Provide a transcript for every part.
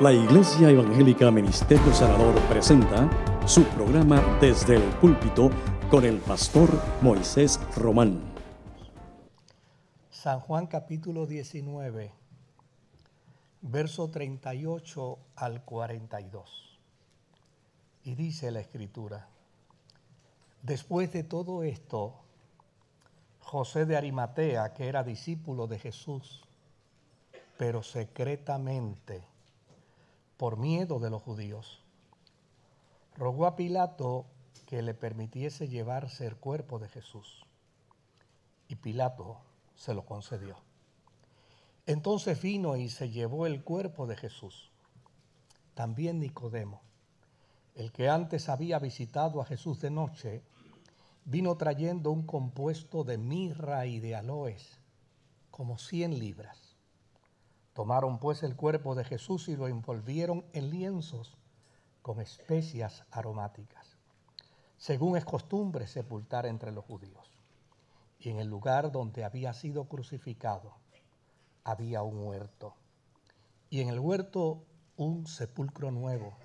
La Iglesia Evangélica Ministerio Sanador presenta su programa Desde el Púlpito con el pastor Moisés Román. San Juan capítulo 19, verso 38 al 42. Y dice la escritura, después de todo esto, José de Arimatea, que era discípulo de Jesús, pero secretamente, por miedo de los judíos, rogó a Pilato que le permitiese llevarse el cuerpo de Jesús. Y Pilato se lo concedió. Entonces vino y se llevó el cuerpo de Jesús. También Nicodemo, el que antes había visitado a Jesús de noche, vino trayendo un compuesto de mirra y de aloes, como cien libras Tomaron pues el cuerpo de Jesús y lo envolvieron en lienzos con especias aromáticas, según es costumbre sepultar entre los judíos. Y en el lugar donde había sido crucificado había un huerto. Y en el huerto un sepulcro nuevo,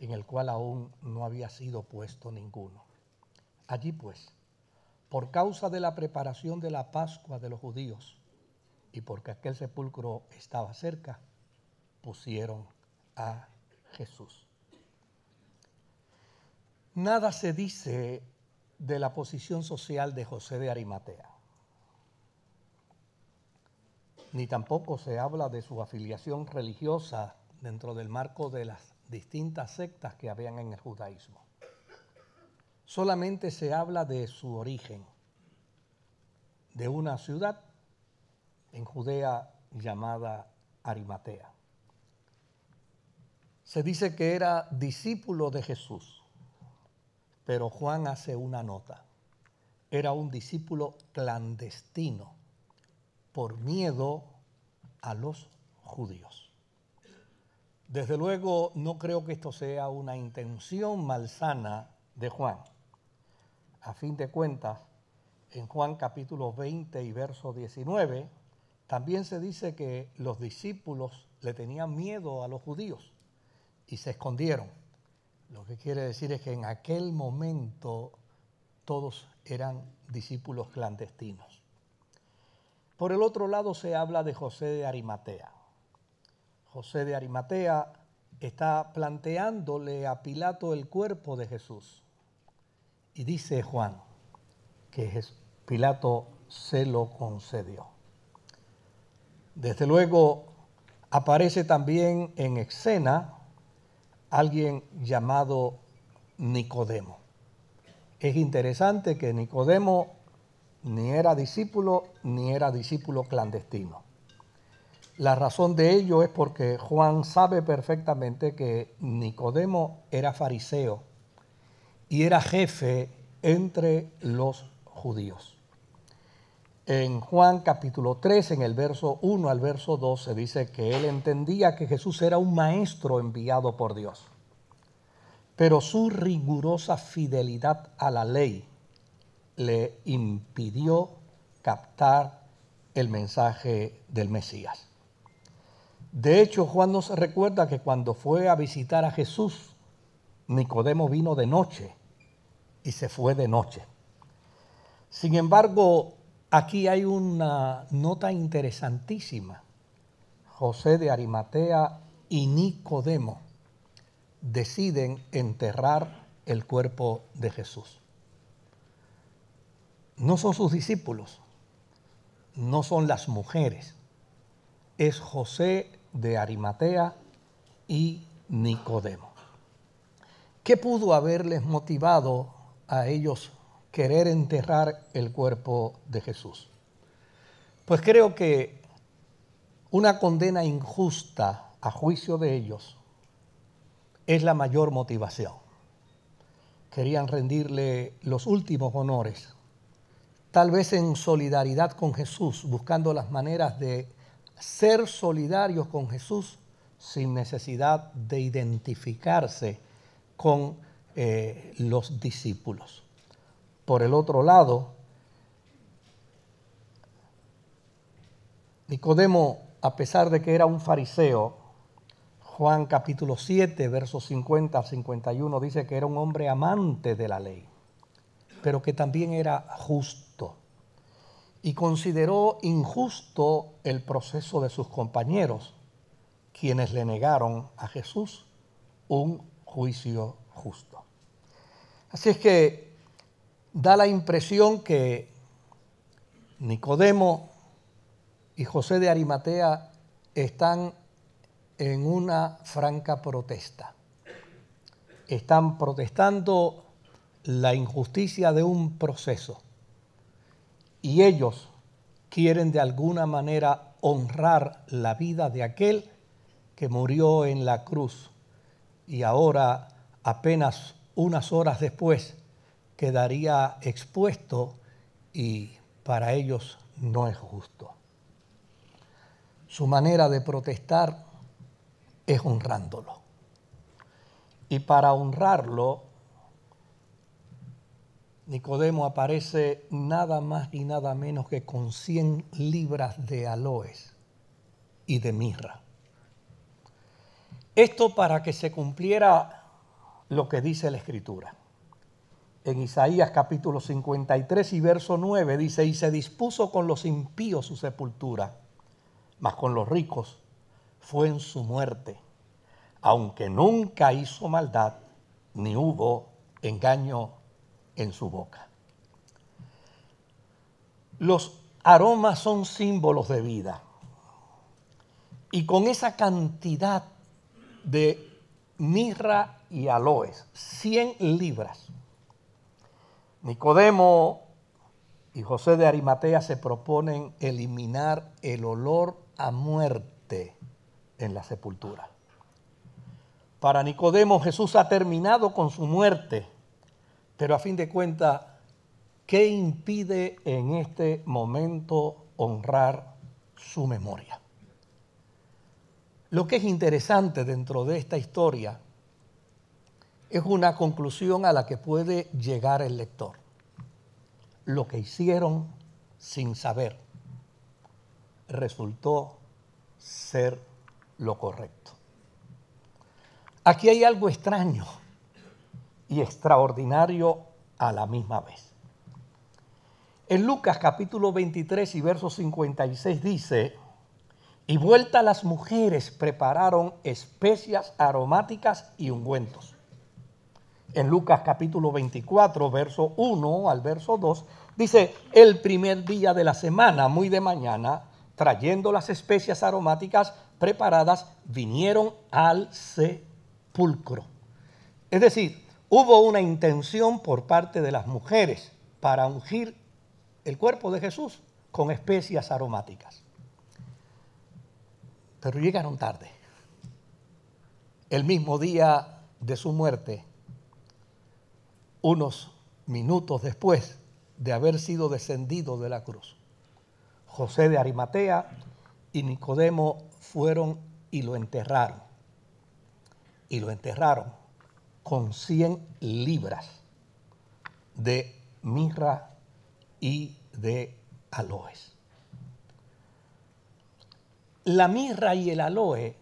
en el cual aún no había sido puesto ninguno. Allí pues, por causa de la preparación de la Pascua de los judíos, y porque aquel sepulcro estaba cerca, pusieron a Jesús. Nada se dice de la posición social de José de Arimatea, ni tampoco se habla de su afiliación religiosa dentro del marco de las distintas sectas que habían en el judaísmo. Solamente se habla de su origen, de una ciudad en Judea llamada Arimatea. Se dice que era discípulo de Jesús, pero Juan hace una nota. Era un discípulo clandestino por miedo a los judíos. Desde luego no creo que esto sea una intención malsana de Juan. A fin de cuentas, en Juan capítulo 20 y verso 19, también se dice que los discípulos le tenían miedo a los judíos y se escondieron. Lo que quiere decir es que en aquel momento todos eran discípulos clandestinos. Por el otro lado se habla de José de Arimatea. José de Arimatea está planteándole a Pilato el cuerpo de Jesús. Y dice Juan que Pilato se lo concedió. Desde luego aparece también en escena alguien llamado Nicodemo. Es interesante que Nicodemo ni era discípulo ni era discípulo clandestino. La razón de ello es porque Juan sabe perfectamente que Nicodemo era fariseo y era jefe entre los judíos. En Juan capítulo 3, en el verso 1 al verso 2, se dice que él entendía que Jesús era un maestro enviado por Dios, pero su rigurosa fidelidad a la ley le impidió captar el mensaje del Mesías. De hecho, Juan nos recuerda que cuando fue a visitar a Jesús, Nicodemo vino de noche y se fue de noche. Sin embargo, Aquí hay una nota interesantísima. José de Arimatea y Nicodemo deciden enterrar el cuerpo de Jesús. No son sus discípulos, no son las mujeres, es José de Arimatea y Nicodemo. ¿Qué pudo haberles motivado a ellos querer enterrar el cuerpo de Jesús? Pues creo que una condena injusta a juicio de ellos es la mayor motivación. Querían rendirle los últimos honores, tal vez en solidaridad con Jesús, buscando las maneras de ser solidarios con Jesús sin necesidad de identificarse con eh, los discípulos. Por el otro lado, Nicodemo, a pesar de que era un fariseo, Juan capítulo 7, versos 50 al 51 dice que era un hombre amante de la ley, pero que también era justo. Y consideró injusto el proceso de sus compañeros, quienes le negaron a Jesús un juicio justo. Así es que da la impresión que Nicodemo y José de Arimatea están en una franca protesta. Están protestando la injusticia de un proceso y ellos quieren de alguna manera honrar la vida de aquel que murió en la cruz y ahora apenas unas horas después quedaría expuesto y para ellos no es justo. Su manera de protestar es honrándolo. Y para honrarlo, Nicodemo aparece nada más y nada menos que con 100 libras de aloes y de mirra. Esto para que se cumpliera lo que dice la Escritura. En Isaías capítulo 53 y verso 9 dice, y se dispuso con los impíos su sepultura, mas con los ricos fue en su muerte, aunque nunca hizo maldad, ni hubo engaño en su boca. Los aromas son símbolos de vida. Y con esa cantidad de mirra y aloes, 100 libras, Nicodemo y José de Arimatea se proponen eliminar el olor a muerte en la sepultura. Para Nicodemo Jesús ha terminado con su muerte, pero a fin de cuentas, ¿qué impide en este momento honrar su memoria? Lo que es interesante dentro de esta historia es una conclusión a la que puede llegar el lector. Lo que hicieron sin saber resultó ser lo correcto. Aquí hay algo extraño y extraordinario a la misma vez. En Lucas capítulo 23 y verso 56 dice, y vuelta las mujeres prepararon especias aromáticas y ungüentos. En Lucas capítulo 24, verso 1 al verso 2, dice, el primer día de la semana, muy de mañana, trayendo las especias aromáticas preparadas, vinieron al sepulcro. Es decir, hubo una intención por parte de las mujeres para ungir el cuerpo de Jesús con especias aromáticas. Pero llegaron tarde. El mismo día de su muerte, unos minutos después de haber sido descendido de la cruz. José de Arimatea y Nicodemo fueron y lo enterraron. Y lo enterraron con 100 libras de mirra y de aloes. La mirra y el aloe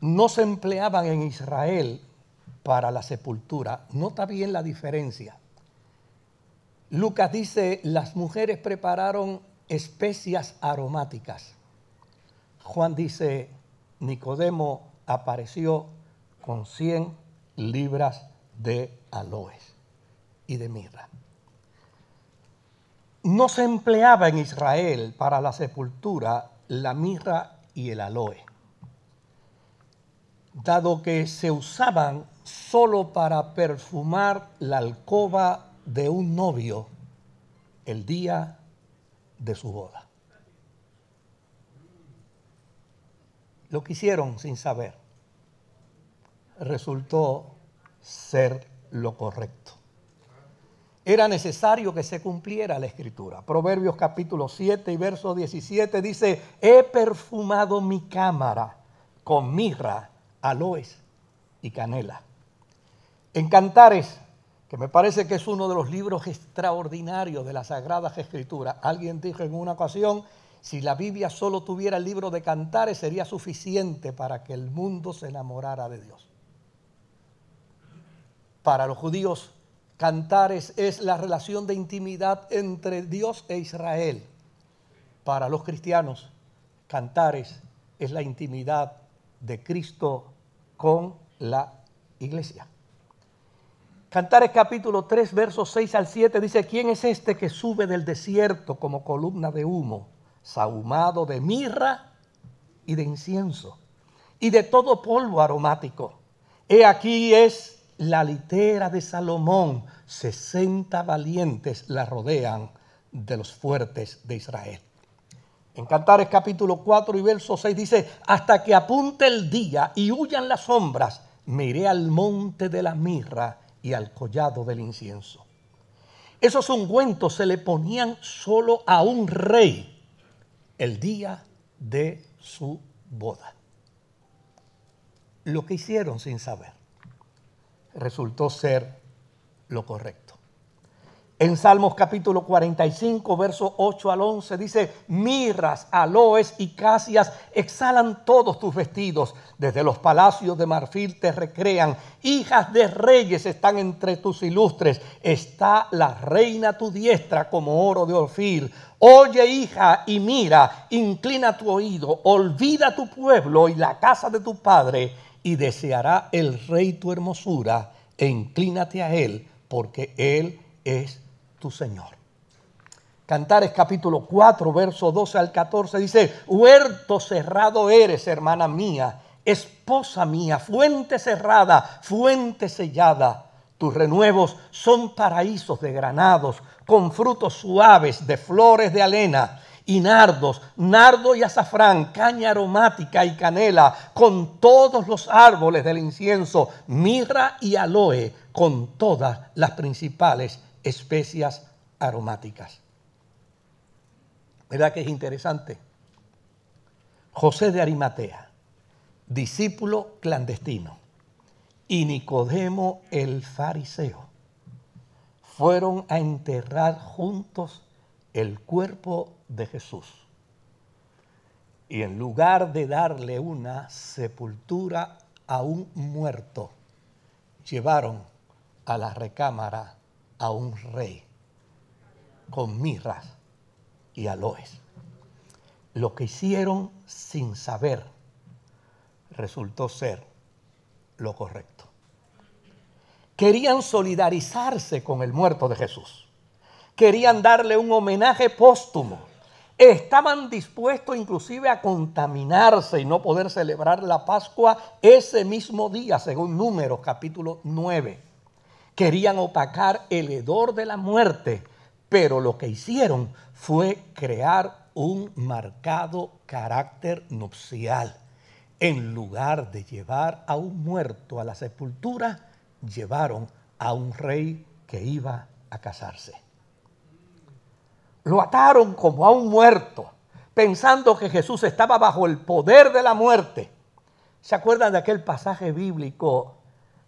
no se empleaban en Israel para la sepultura. Nota bien la diferencia. Lucas dice, las mujeres prepararon especias aromáticas. Juan dice, Nicodemo apareció con 100 libras de aloes y de mirra. No se empleaba en Israel para la sepultura la mirra y el aloe, dado que se usaban solo para perfumar la alcoba de un novio el día de su boda. Lo que hicieron sin saber resultó ser lo correcto. Era necesario que se cumpliera la escritura. Proverbios capítulo 7 y verso 17 dice, he perfumado mi cámara con mirra, aloes y canela. En Cantares que me parece que es uno de los libros extraordinarios de las Sagradas Escrituras. Alguien dijo en una ocasión Si la Biblia solo tuviera el libro de cantares, sería suficiente para que el mundo se enamorara de Dios. Para los judíos, cantares es la relación de intimidad entre Dios e Israel. Para los cristianos, cantares es la intimidad de Cristo con la iglesia. Cantares capítulo 3, versos 6 al 7 dice, ¿quién es este que sube del desierto como columna de humo, sahumado de mirra y de incienso y de todo polvo aromático? He aquí es la litera de Salomón, 60 valientes la rodean de los fuertes de Israel. En Cantares capítulo 4 y verso 6 dice, hasta que apunte el día y huyan las sombras, me iré al monte de la mirra y al collado del incienso. Esos ungüentos se le ponían solo a un rey el día de su boda. Lo que hicieron sin saber resultó ser lo correcto. En Salmos capítulo 45, verso 8 al 11 dice, mirras, aloes y casias exhalan todos tus vestidos, desde los palacios de marfil te recrean, hijas de reyes están entre tus ilustres, está la reina tu diestra como oro de orfil. Oye hija y mira, inclina tu oído, olvida tu pueblo y la casa de tu padre, y deseará el rey tu hermosura, e inclínate a él, porque él es Señor. Cantares capítulo 4, verso 12 al 14 dice, huerto cerrado eres, hermana mía, esposa mía, fuente cerrada, fuente sellada. Tus renuevos son paraísos de granados, con frutos suaves de flores de alena y nardos, nardo y azafrán, caña aromática y canela, con todos los árboles del incienso, mirra y aloe, con todas las principales especias aromáticas. ¿Verdad que es interesante? José de Arimatea, discípulo clandestino, y Nicodemo el fariseo fueron a enterrar juntos el cuerpo de Jesús. Y en lugar de darle una sepultura a un muerto, llevaron a la recámara a un rey con mirras y aloes. Lo que hicieron sin saber resultó ser lo correcto. Querían solidarizarse con el muerto de Jesús. Querían darle un homenaje póstumo. Estaban dispuestos inclusive a contaminarse y no poder celebrar la Pascua ese mismo día, según Números capítulo 9 Querían opacar el hedor de la muerte, pero lo que hicieron fue crear un marcado carácter nupcial. En lugar de llevar a un muerto a la sepultura, llevaron a un rey que iba a casarse. Lo ataron como a un muerto, pensando que Jesús estaba bajo el poder de la muerte. ¿Se acuerdan de aquel pasaje bíblico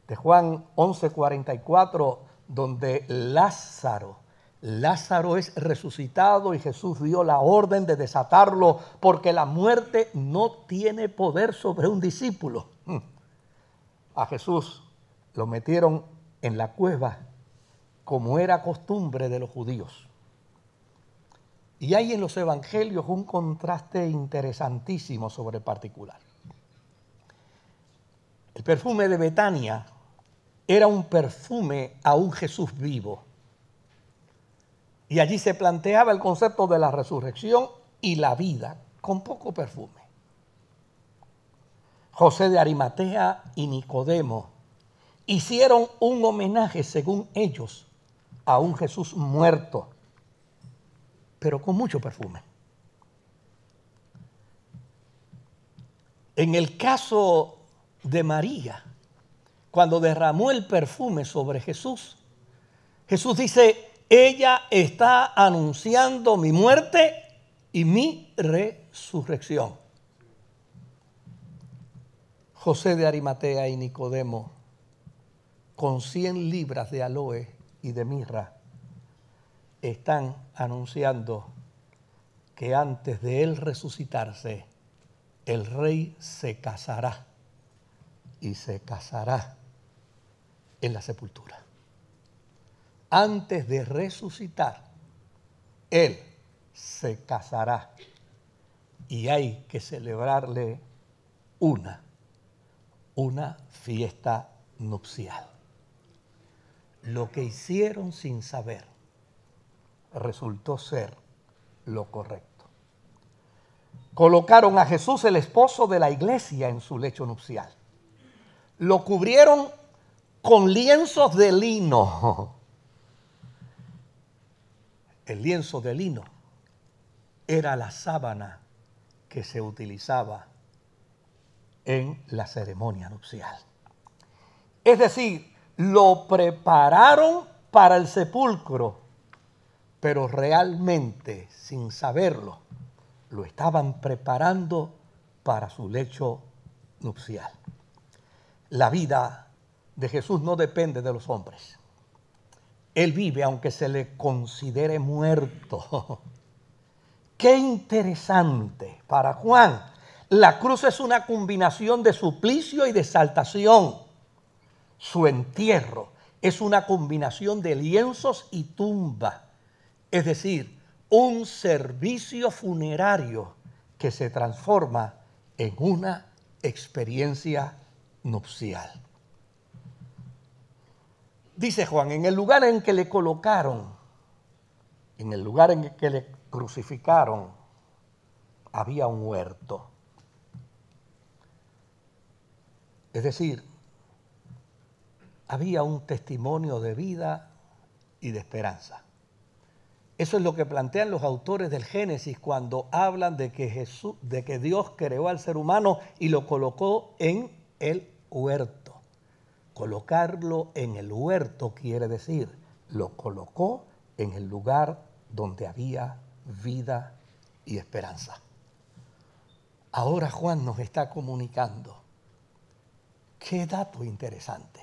de Juan 11:44, donde Lázaro, Lázaro es resucitado y Jesús dio la orden de desatarlo porque la muerte no tiene poder sobre un discípulo. Hmm. A Jesús lo metieron en la cueva como era costumbre de los judíos. Y hay en los evangelios un contraste interesantísimo sobre particular. El perfume de Betania era un perfume a un Jesús vivo. Y allí se planteaba el concepto de la resurrección y la vida con poco perfume. José de Arimatea y Nicodemo hicieron un homenaje, según ellos, a un Jesús muerto, pero con mucho perfume. En el caso de María, cuando derramó el perfume sobre Jesús, Jesús dice, ella está anunciando mi muerte y mi resurrección. José de Arimatea y Nicodemo, con 100 libras de aloe y de mirra, están anunciando que antes de él resucitarse, el rey se casará y se casará en la sepultura. Antes de resucitar, él se casará y hay que celebrarle una, una fiesta nupcial. Lo que hicieron sin saber resultó ser lo correcto. Colocaron a Jesús, el esposo de la iglesia, en su lecho nupcial. Lo cubrieron con lienzos de lino. El lienzo de lino era la sábana que se utilizaba en la ceremonia nupcial. Es decir, lo prepararon para el sepulcro, pero realmente, sin saberlo, lo estaban preparando para su lecho nupcial. La vida de Jesús no depende de los hombres. Él vive aunque se le considere muerto. Qué interesante para Juan. La cruz es una combinación de suplicio y de exaltación. Su entierro es una combinación de lienzos y tumba. Es decir, un servicio funerario que se transforma en una experiencia nupcial. Dice Juan, en el lugar en que le colocaron, en el lugar en que le crucificaron, había un huerto. Es decir, había un testimonio de vida y de esperanza. Eso es lo que plantean los autores del Génesis cuando hablan de que, Jesús, de que Dios creó al ser humano y lo colocó en el huerto. Colocarlo en el huerto quiere decir, lo colocó en el lugar donde había vida y esperanza. Ahora Juan nos está comunicando. Qué dato interesante.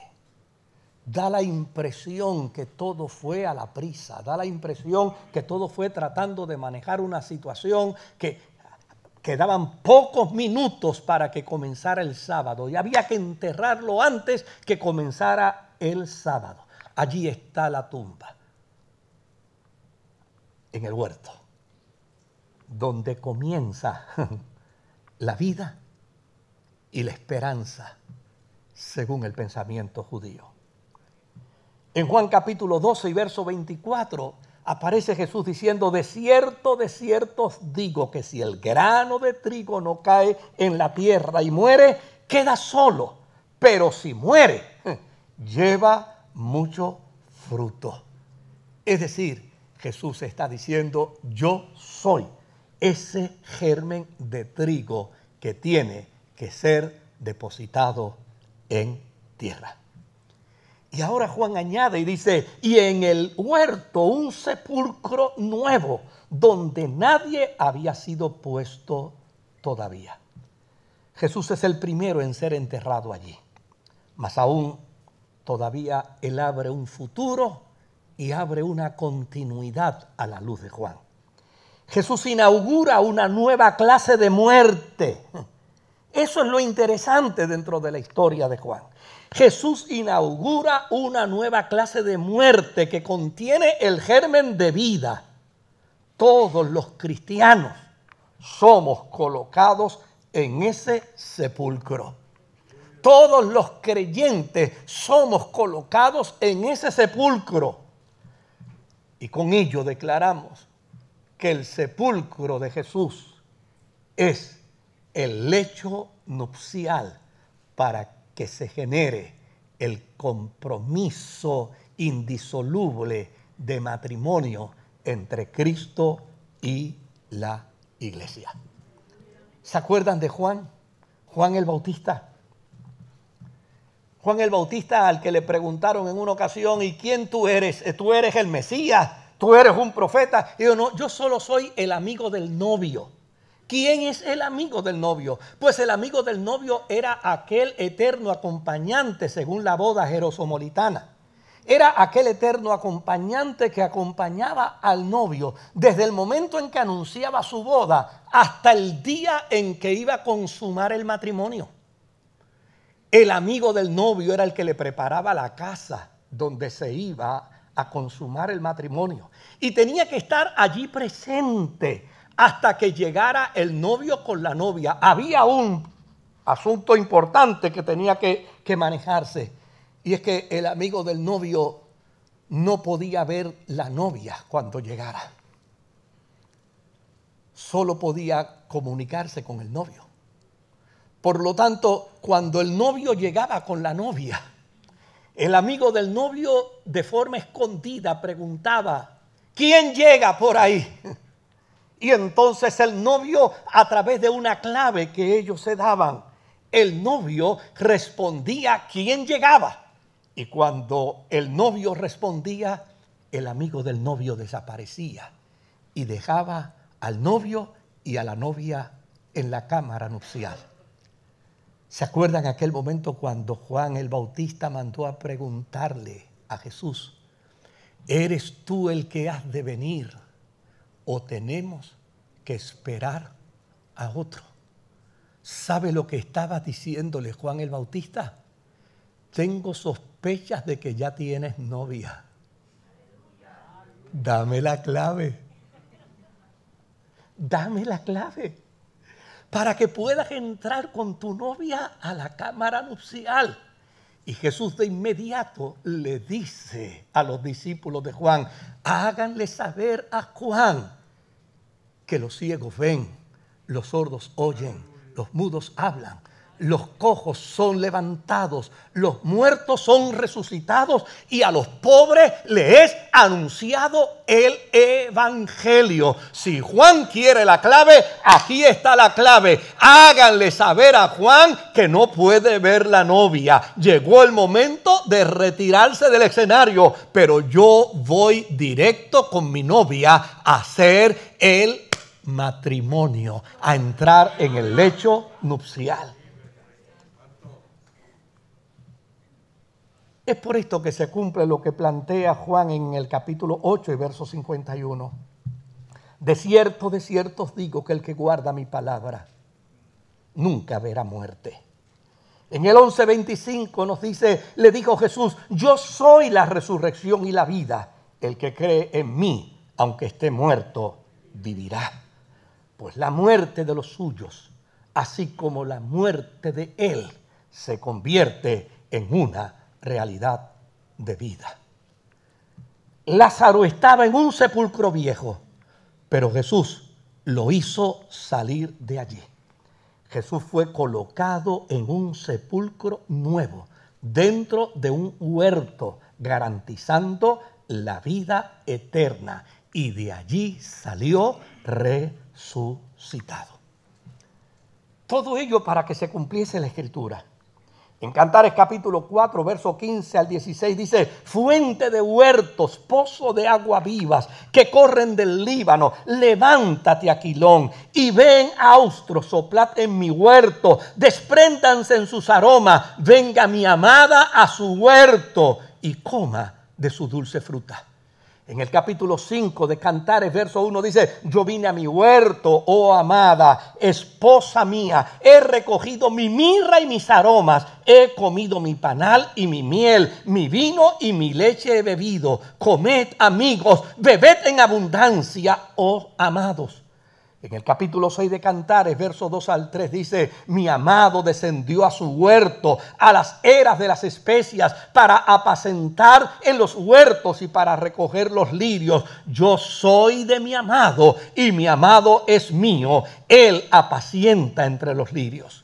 Da la impresión que todo fue a la prisa, da la impresión que todo fue tratando de manejar una situación que quedaban pocos minutos para que comenzara el sábado y había que enterrarlo antes que comenzara el sábado. Allí está la tumba, en el huerto, donde comienza la vida y la esperanza según el pensamiento judío. En Juan capítulo 12 y verso 24 aparece Jesús diciendo, de cierto, de cierto os digo que si el grano de trigo no cae en la tierra y muere, queda solo, pero si muere, lleva mucho fruto. Es decir, Jesús está diciendo, yo soy ese germen de trigo que tiene que ser depositado en tierra. Y ahora Juan añade y dice, y en el huerto un sepulcro nuevo, donde nadie había sido puesto todavía. Jesús es el primero en ser enterrado allí. Más aún, todavía Él abre un futuro y abre una continuidad a la luz de Juan. Jesús inaugura una nueva clase de muerte. Eso es lo interesante dentro de la historia de Juan. Jesús inaugura una nueva clase de muerte que contiene el germen de vida. Todos los cristianos somos colocados en ese sepulcro. Todos los creyentes somos colocados en ese sepulcro. Y con ello declaramos que el sepulcro de Jesús es el lecho nupcial para que se genere el compromiso indisoluble de matrimonio entre Cristo y la iglesia. ¿Se acuerdan de Juan? Juan el Bautista. Juan el Bautista al que le preguntaron en una ocasión, ¿y quién tú eres? Tú eres el Mesías, tú eres un profeta. Y yo no, yo solo soy el amigo del novio. ¿Quién es el amigo del novio? Pues el amigo del novio era aquel eterno acompañante según la boda jerosomolitana. era aquel eterno acompañante que acompañaba al novio desde el momento en que anunciaba su boda hasta el día en que iba a consumar el matrimonio. El amigo del novio era el que le preparaba la casa donde se iba a consumar el matrimonio. Y tenía que estar allí presente hasta que llegara el novio con la novia. Había un asunto importante que tenía que, que manejarse y es que el amigo del novio no podía ver la novia cuando llegara. Solo podía comunicarse con el novio. Por lo tanto, cuando el novio llegaba con la novia, el amigo del novio de forma escondida preguntaba, ¿quién llega por ahí? Y entonces el novio, a través de una clave que ellos se daban, el novio respondía quién llegaba. Y cuando el novio respondía, el amigo del novio desaparecía y dejaba al novio y a la novia en la cámara nupcial. ¿Se acuerdan aquel momento cuando Juan el Bautista mandó a preguntarle a Jesús, ¿eres tú el que has de venir o tenemos que esperar a otro? ¿Sabe lo que estaba diciéndole Juan el Bautista? Tengo sospechas de que ya tienes novia. Dame la clave. Dame la clave para que puedas entrar con tu novia a la cámara nupcial. Y Jesús de inmediato le dice a los discípulos de Juan, háganle saber a Juan que los ciegos ven, los sordos oyen, los mudos hablan, los cojos son levantados, los muertos son resucitados y a los pobres le es anunciado el Evangelio. Si Juan quiere la clave, aquí está la clave. Háganle saber a Juan que no puede ver la novia. Llegó el momento de retirarse del escenario, pero yo voy directo con mi novia a hacer el matrimonio, a entrar en el lecho nupcial. Es por esto que se cumple lo que plantea Juan en el capítulo 8 y verso 51. De cierto, de cierto os digo que el que guarda mi palabra nunca verá muerte. En el 11:25 nos dice, le dijo Jesús, yo soy la resurrección y la vida. El que cree en mí, aunque esté muerto, vivirá. Pues la muerte de los suyos, así como la muerte de él, se convierte en una realidad de vida. Lázaro estaba en un sepulcro viejo, pero Jesús lo hizo salir de allí. Jesús fue colocado en un sepulcro nuevo, dentro de un huerto, garantizando la vida eterna. Y de allí salió resucitado. Todo ello para que se cumpliese la escritura. En Cantares capítulo 4, verso 15 al 16 dice, fuente de huertos, pozo de agua vivas que corren del Líbano, levántate Aquilón y ven austro, soplad en mi huerto, despréndanse en sus aromas, venga mi amada a su huerto y coma de su dulce fruta. En el capítulo 5 de Cantares, verso 1 dice, yo vine a mi huerto, oh amada, esposa mía, he recogido mi mirra y mis aromas, he comido mi panal y mi miel, mi vino y mi leche he bebido. Comed amigos, bebed en abundancia, oh amados. En el capítulo 6 de Cantares, versos 2 al 3, dice, mi amado descendió a su huerto, a las eras de las especias, para apacentar en los huertos y para recoger los lirios. Yo soy de mi amado y mi amado es mío. Él apacienta entre los lirios.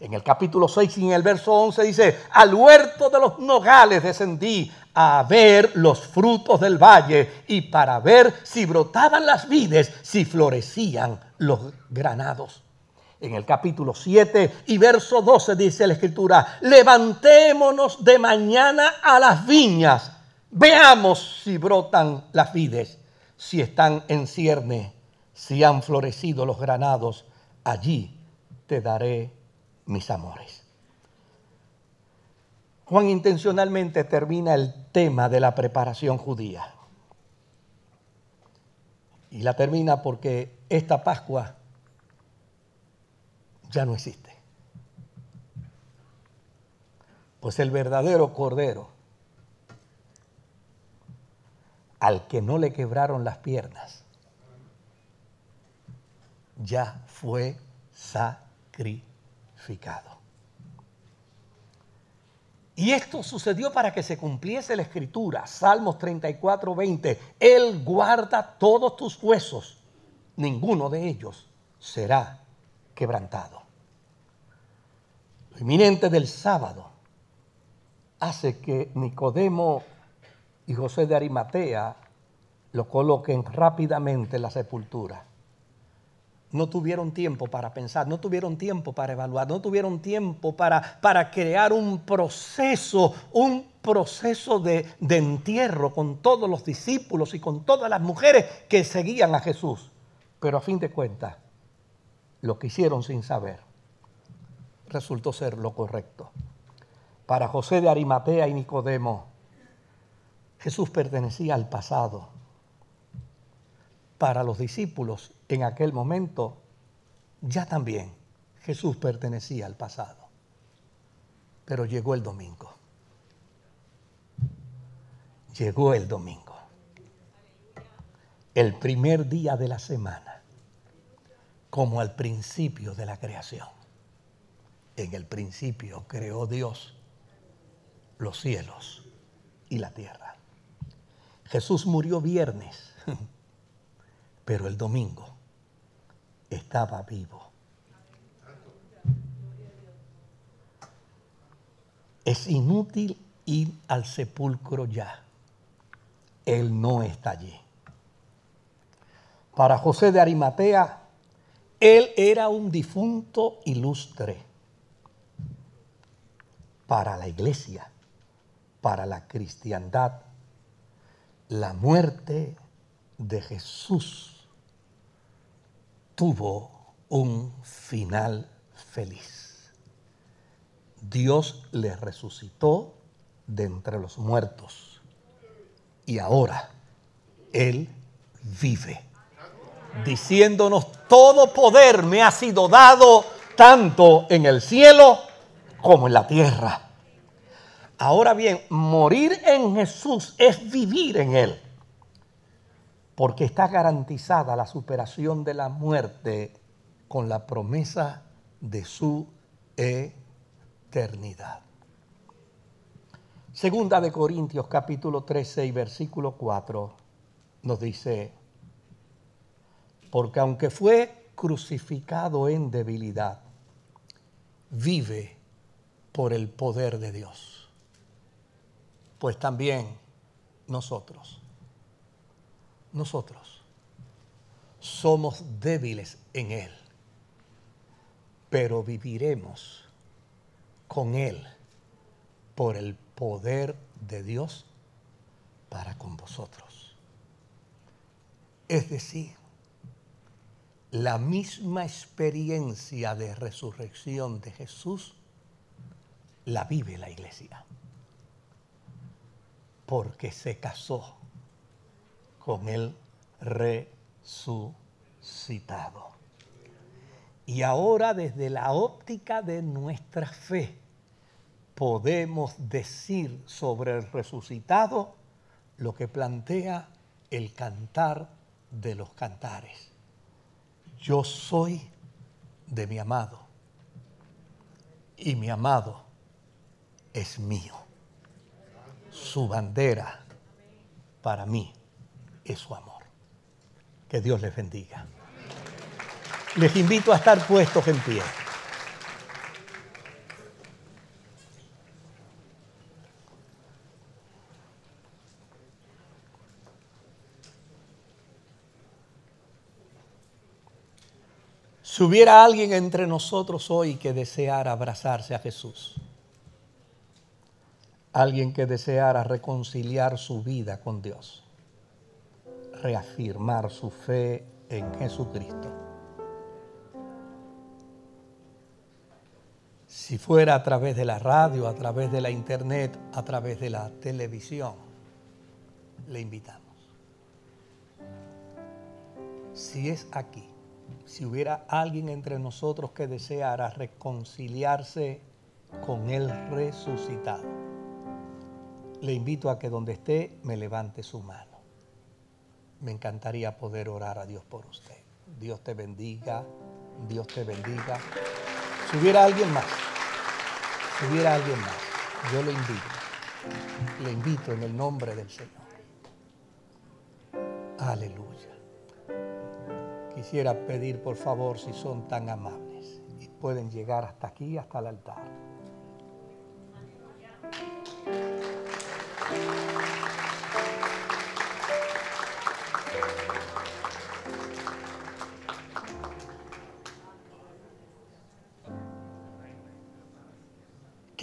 En el capítulo 6 y en el verso 11 dice, al huerto de los nogales descendí a ver los frutos del valle y para ver si brotaban las vides, si florecían los granados. En el capítulo 7 y verso 12 dice la escritura, levantémonos de mañana a las viñas, veamos si brotan las vides, si están en cierne, si han florecido los granados, allí te daré mis amores. Juan intencionalmente termina el tema de la preparación judía. Y la termina porque esta Pascua ya no existe. Pues el verdadero Cordero, al que no le quebraron las piernas, ya fue sacrificado. Y esto sucedió para que se cumpliese la escritura, Salmos 34, 20. Él guarda todos tus huesos, ninguno de ellos será quebrantado. Lo inminente del sábado hace que Nicodemo y José de Arimatea lo coloquen rápidamente en la sepultura no tuvieron tiempo para pensar, no tuvieron tiempo para evaluar, no tuvieron tiempo para, para crear un proceso, un proceso de, de entierro con todos los discípulos y con todas las mujeres que seguían a Jesús. Pero a fin de cuentas, lo que hicieron sin saber resultó ser lo correcto. Para José de Arimatea y Nicodemo, Jesús pertenecía al pasado. Para los discípulos, en aquel momento ya también Jesús pertenecía al pasado. Pero llegó el domingo. Llegó el domingo. El primer día de la semana, como al principio de la creación. En el principio creó Dios los cielos y la tierra. Jesús murió viernes, pero el domingo estaba vivo. Es inútil ir al sepulcro ya. Él no está allí. Para José de Arimatea, él era un difunto ilustre. Para la iglesia, para la cristiandad, la muerte de Jesús tuvo un final feliz. Dios le resucitó de entre los muertos y ahora Él vive, diciéndonos, todo poder me ha sido dado tanto en el cielo como en la tierra. Ahora bien, morir en Jesús es vivir en Él porque está garantizada la superación de la muerte con la promesa de su eternidad. Segunda de Corintios capítulo 13 y versículo 4 nos dice, porque aunque fue crucificado en debilidad, vive por el poder de Dios. Pues también nosotros nosotros somos débiles en Él, pero viviremos con Él por el poder de Dios para con vosotros. Es decir, la misma experiencia de resurrección de Jesús la vive la iglesia, porque se casó con el resucitado. Y ahora desde la óptica de nuestra fe podemos decir sobre el resucitado lo que plantea el cantar de los cantares. Yo soy de mi amado y mi amado es mío. Su bandera para mí es su amor. Que Dios les bendiga. Les invito a estar puestos en pie. Si hubiera alguien entre nosotros hoy que deseara abrazarse a Jesús, alguien que deseara reconciliar su vida con Dios, reafirmar su fe en Jesucristo. Si fuera a través de la radio, a través de la internet, a través de la televisión, le invitamos. Si es aquí, si hubiera alguien entre nosotros que deseara reconciliarse con el resucitado, le invito a que donde esté me levante su mano. Me encantaría poder orar a Dios por usted. Dios te bendiga, Dios te bendiga. Si hubiera alguien más, si hubiera alguien más, yo le invito, le invito en el nombre del Señor. Aleluya. Quisiera pedir por favor si son tan amables y pueden llegar hasta aquí, hasta el altar.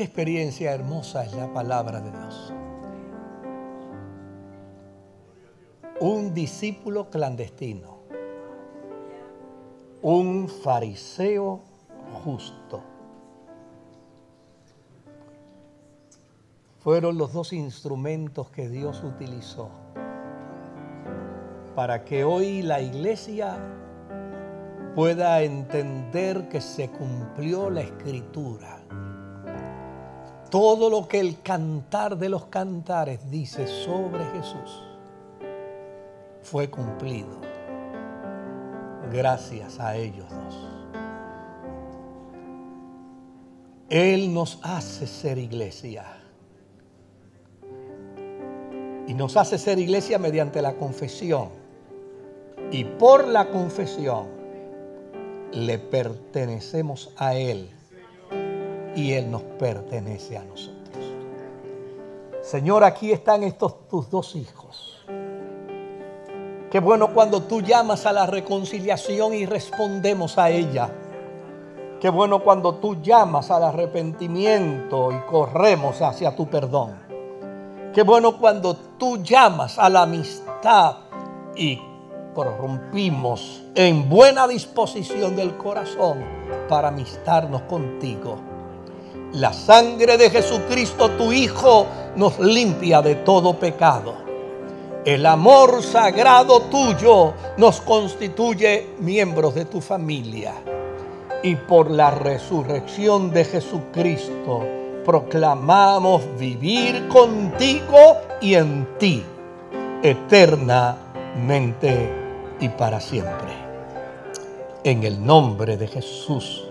Qué experiencia hermosa es la palabra de Dios. Un discípulo clandestino. Un fariseo justo. Fueron los dos instrumentos que Dios utilizó para que hoy la iglesia pueda entender que se cumplió la escritura todo lo que el cantar de los cantares dice sobre Jesús fue cumplido gracias a ellos dos. Él nos hace ser iglesia. Y nos hace ser iglesia mediante la confesión. Y por la confesión le pertenecemos a Él y Él nos pertenece a nosotros. Señor, aquí están estos tus dos hijos. Qué bueno cuando tú llamas a la reconciliación y respondemos a ella. Qué bueno cuando tú llamas al arrepentimiento y corremos hacia tu perdón. Qué bueno cuando tú llamas a la amistad y prorrumpimos en buena disposición del corazón para amistarnos contigo la sangre de Jesucristo, tu Hijo, nos limpia de todo pecado. El amor sagrado tuyo nos constituye miembros de tu familia. Y por la resurrección de Jesucristo proclamamos vivir contigo y en ti eternamente y para siempre. En el nombre de Jesús